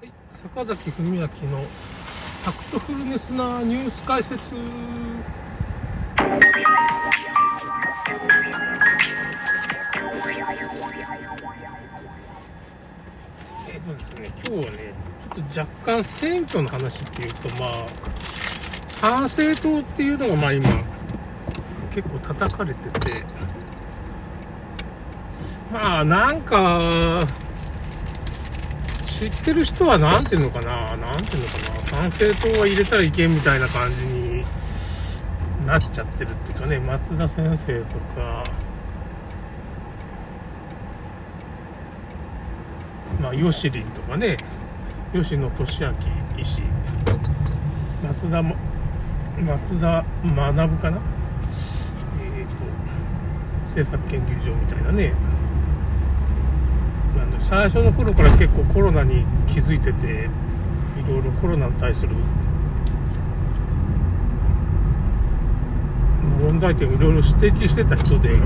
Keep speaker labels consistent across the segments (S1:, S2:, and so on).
S1: はい、坂崎文明のタクトフルネスなニュース解説。えっとですね、今日はね、ちょっと若干選挙の話っていうと、まあ、参政党っていうのがまあ今、結構叩かれてて、まあなんか、知ってる人は何ていうのかな、何ていうのかな、参政党は入れたらいけんみたいな感じになっちゃってるっていうかね、松田先生とか、まあ、ヨシリンとかね、吉野俊明医師、松田、松田学かな、えっ、ー、と、政策研究所みたいなね、最初の頃から結構コロナに気づいてていろいろコロナに対する問題点をいろいろ指摘してた人で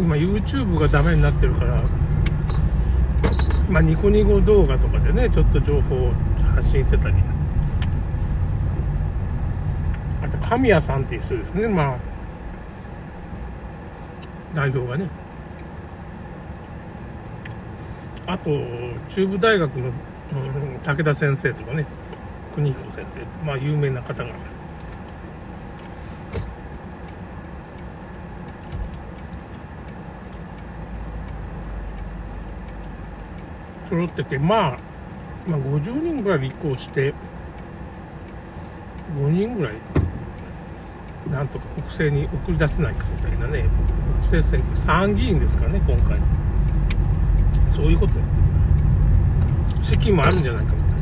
S1: 今 YouTube がダメになってるからまあニコニコ動画とかでねちょっと情報を発信してたり。あと神谷さんっていう人ですね。まあ代表がね。あと中部大学の、うん、武田先生とかね。国彦先生。まあ有名な方が。揃ってて、まあ、まあ50人ぐらい立候補して5人ぐらいなんとか国政に送り出せないかみたいなね国政選挙参議院ですかね今回。そういうことやってる。資金もあるんじゃないかみたいな。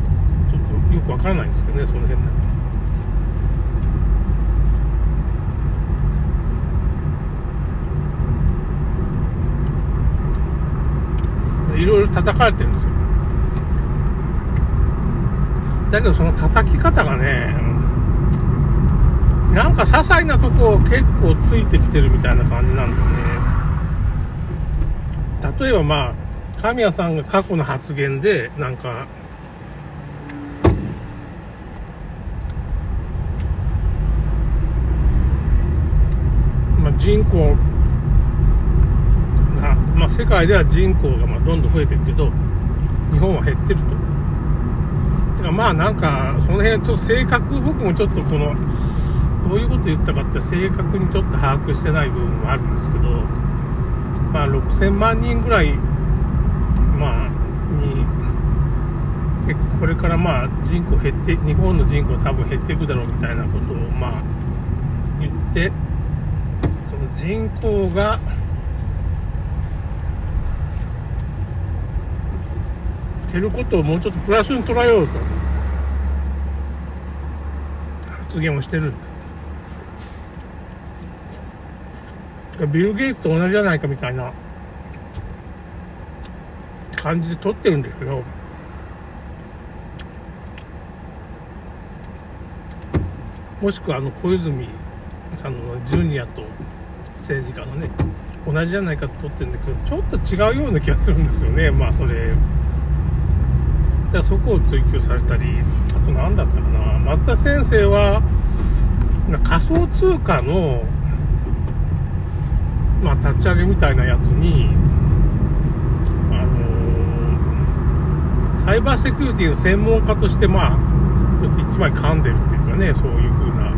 S1: ちょっとよくわからないんですけどねその辺なんか。いろいろ叩かれてるんですよ。だけどその叩き方がねなんか些細なとこ結構ついてきてるみたいな感じなんだよね。例えばまあ、神谷さんが過去の発言で、なんか、まあ、人口が、まあ、世界では人口がまあどんどん増えてるけど、日本は減ってると。てかまあなんか、その辺ちょっと性格、僕もちょっとこの、どういうこと言ったかって正確にちょっと把握してない部分もあるんですけど、まあ、6000万人ぐらい、まあ、に、結構これからまあ人口減って、日本の人口多分減っていくだろうみたいなことをまあ言って、その人口が、減ることをもうちょっとプラスに捉えようと発言をしてるんだ。ビル・ゲイツと同じじゃないかみたいな感じで撮ってるんですけど、もしくはあの小泉さんのジュニアと政治家のね、同じじゃないかと撮ってるんだけど、ちょっと違うような気がするんですよね、まあそれ。じゃあそこを追求されたり、あと何だったかな、松田先生は、仮想通貨のまあ、立ち上げみたいなやつに、あのー、サイバーセキュリティの専門家として、まあ、ちょっと一枚噛んでるっていうかね、そういう風な。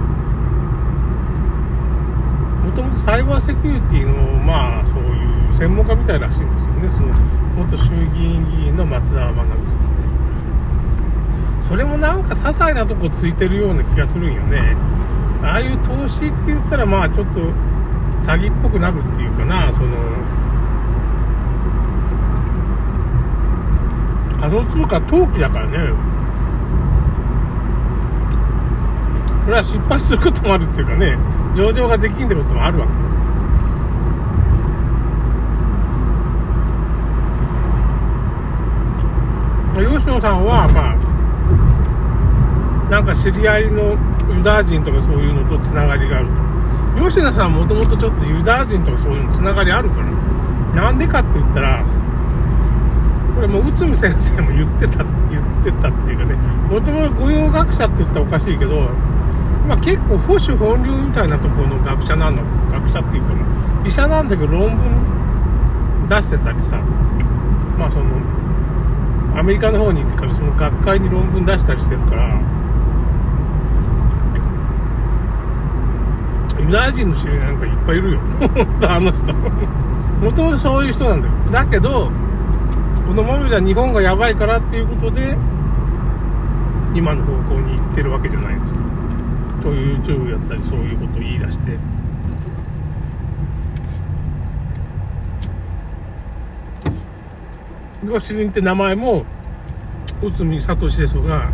S1: もともとサイバーセキュリティの、まあ、そういう専門家みたいらしいんですよね。その、元衆議院議員の松田学さんね。それもなんか些細なとこついてるような気がするんよね。ああいう投資って言ったら、まあ、ちょっと、詐欺っぽくなるっていうかなその仮想通貨投機だからね。これは失敗することもあるっていうかね上場ができんってこともあるわけ。吉野さんはまあなんか知り合いのユダヤ人とかそういうのとつながりがあると。吉野さんもともとちょっとユダヤ人とかそういうのつながりあるから、なんでかって言ったら、これもう内海先生も言ってた、言ってたっていうかね、もともと御用学者って言ったらおかしいけど、まあ結構保守本流みたいなところの学者なんだ、学者っていうか、医者なんだけど論文出してたりさ、まあその、アメリカの方に行ってからその学会に論文出したりしてるから、ユダヤ人の知り合いなんかいっぱいいるよ。あの人。もともとそういう人なんだよ。だけど、このままじゃ日本がやばいからっていうことで、今の方向に行ってるわけじゃないですか。そういう YouTube やったりそういうことを言い出して。ご主人って名前も、内海聡ですが、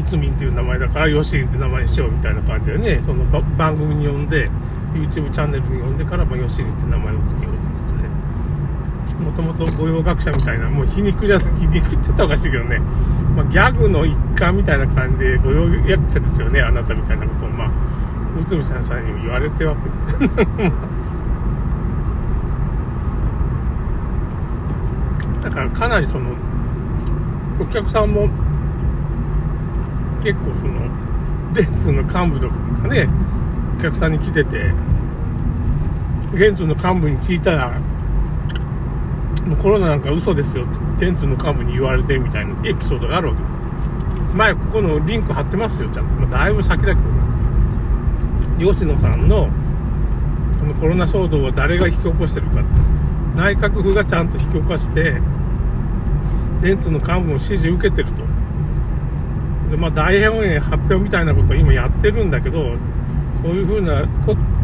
S1: 内海っていう名前だから、ヨシリンって名前にしようみたいな感じでね、その番組に呼んで、YouTube チャンネルに呼んでから、まあ、ヨシリンって名前を付けようということで、もともと御用学者みたいな、もう皮肉じゃない、皮肉って言ったらおかしいけどね、まあ、ギャグの一環みたいな感じで、御用役者ですよね、あなたみたいなことを、まあ、内海先生にも言われてるわけですよ。だからかなりその、お客さんも結構その、電通の幹部とかがね、お客さんに来てて、電通の幹部に聞いたら、もうコロナなんか嘘ですよって電通の幹部に言われてみたいなエピソードがあるわけ前ここのリンク貼ってますよ、ちゃんと。まあ、だいぶ先だけど。吉野さんの、このコロナ騒動は誰が引き起こしてるかって。内閣府がちゃんと引き起こして、電通の幹部も指示受けてると。で、まあ、大本営発表みたいなことを今やってるんだけど、そういうふうな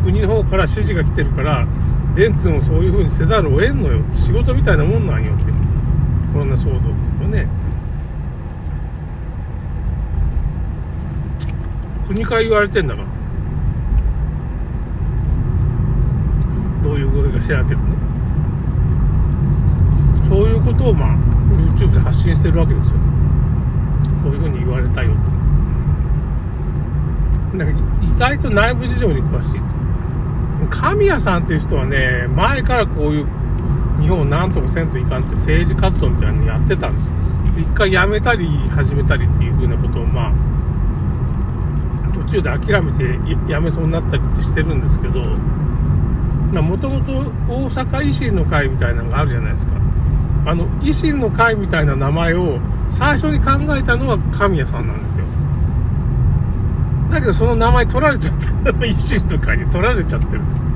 S1: 国の方から指示が来てるから、電通もそういうふうにせざるを得んのよって、仕事みたいなもんなんよって、コロナ騒動っていうのね。国から言われてんだから。どういう声か知らんけどね。そういうことをまあ、YouTube で発信してるわけですよ。そういうふうに言われたよと。なんか意外と内部事情に詳しいと。神谷さんっていう人はね、前からこういう日本をなんとかせんといかんって政治活動みたいなのやってたんですよ。一回辞めたり始めたりっていうふうなことをまあ、途中で諦めて辞めそうになったりってしてるんですけど、もともと大阪維新の会みたいなのがあるじゃないですか。あの、維新の会みたいな名前を最初に考えたのは神谷さんなんですよ。だけどその名前取られちゃって、維新とかに取られちゃってるんですよ。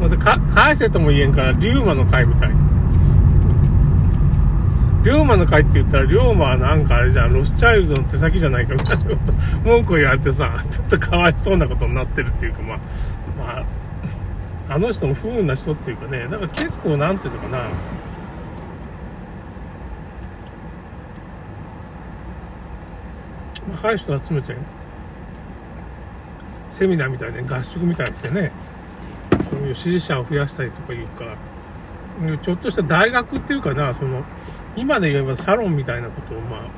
S1: またか、返せとも言えんから、龍馬の会みたいに。龍馬の会って言ったら、龍馬はなんかあれじゃん、ロスチャイルドの手先じゃないかみたいなこと、文句言われてさ、ちょっとかわいそうなことになってるっていうか、まあ、まあ、あの人も不運な人っていうかね、だから結構なんていうのかな、若い人集めてセミナーみたいで合宿みたいにしてねそういう支持者を増やしたりとかいうかちょっとした大学っていうかなその今で言えばサロンみたいなことをまあ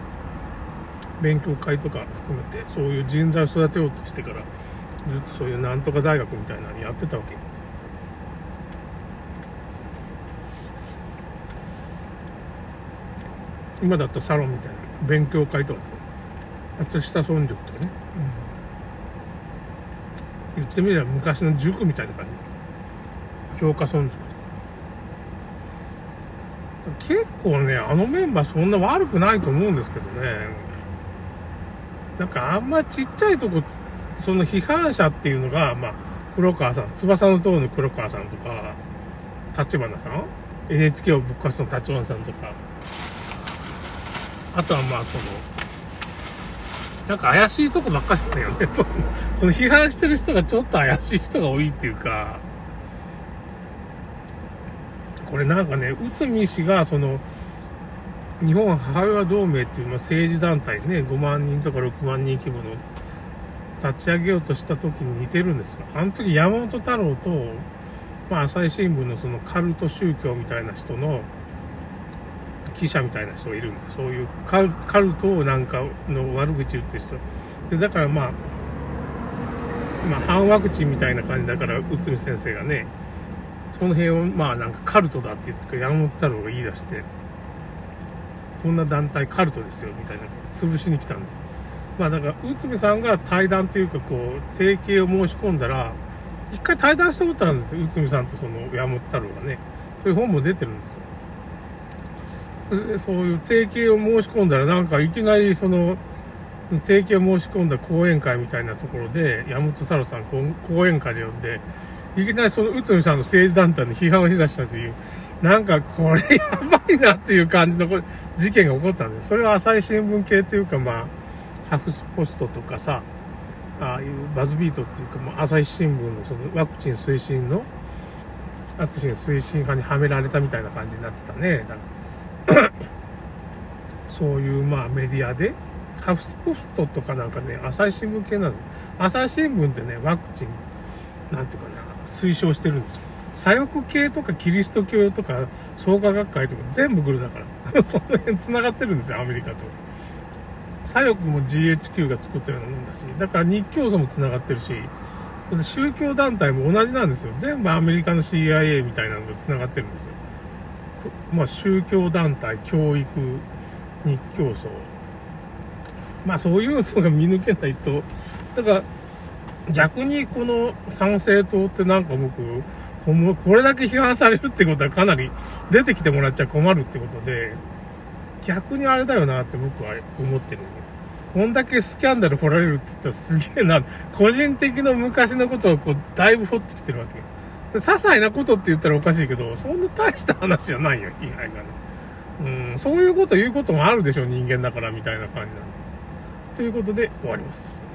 S1: 勉強会とか含めてそういう人材を育てようとしてからずっとそういうなんとか大学みたいなのやってたわけ。今だったらサロンみたいな勉強会とか。松下村塾とかね、うん、言ってみれば昔の塾みたいな感じ。教科村塾と結構ねあのメンバーそんな悪くないと思うんですけどね。なんかあんまちっちゃいとこその批判者っていうのがまあ黒川さん翼の塔の黒川さんとか立花さん NHK をぶっ壊すの立花さんとか。あとはまあそのなんか怪しいとこばっかりだよね。その、その批判してる人がちょっと怪しい人が多いっていうか、これなんかね、内海氏がその、日本母親同盟っていう、まあ、政治団体ね、5万人とか6万人規模の立ち上げようとした時に似てるんですよ。あの時山本太郎と、まあ、朝日新聞のそのカルト宗教みたいな人の記者みたいな人がいるんでそういうカルカルトをなんかの悪口言ってる人。でだからまあまあ反ワクチンみたいな感じだから内海先生がねその辺をまあなんかカルトだって言ってか山本太郎が言い出してこんな団体カルトですよみたいなこと潰しに来たんです。まあだから内海さんが対談っていうかこう提携を申し込んだら一回対談したことあるんですよ内海さんとその山本太郎がね。そういう本も出てるんですよ。そういう提携を申し込んだらなんかいきなりその提携を申し込んだ講演会みたいなところで山本太郎さん講演会で呼んでいきなりその内海さんの政治団体に批判をしだしたという、なんかこれやばいなっていう感じの事件が起こったんです。それは朝日新聞系っていうかまあ、ハフスポストとかさ、ああいうバズビートっていうか、まあ、朝日新聞のそのワクチン推進の、ワクチン推進派にはめられたみたいな感じになってたね。だから そういうまあメディアで、ハフスポストとかなんかね、朝日新聞系なんです。朝日新聞ってね、ワクチン、なんていうかな、推奨してるんですよ。左翼系とかキリスト教とか創価学会とか全部グルだから。その辺繋がってるんですよ、アメリカと。左翼も GHQ が作ったようなもんだし、だから日教組も繋がってるし、宗教団体も同じなんですよ。全部アメリカの CIA みたいなのと繋がってるんですよ。まあ宗教団体、教育、日教組。まあそういうのが見抜けないと、だから逆にこの参政党ってなんか僕、これだけ批判されるってことはかなり出てきてもらっちゃ困るってことで、逆にあれだよなって僕は思ってる。こんだけスキャンダル掘られるって言ったらすげえな。個人的な昔のことをこう、だいぶ掘ってきてるわけ。些細なことって言ったらおかしいけど、そんな大した話じゃないよ、被害がね。うん、そういうこと言うこともあるでしょ、人間だから、みたいな感じなんで。ということで終わります。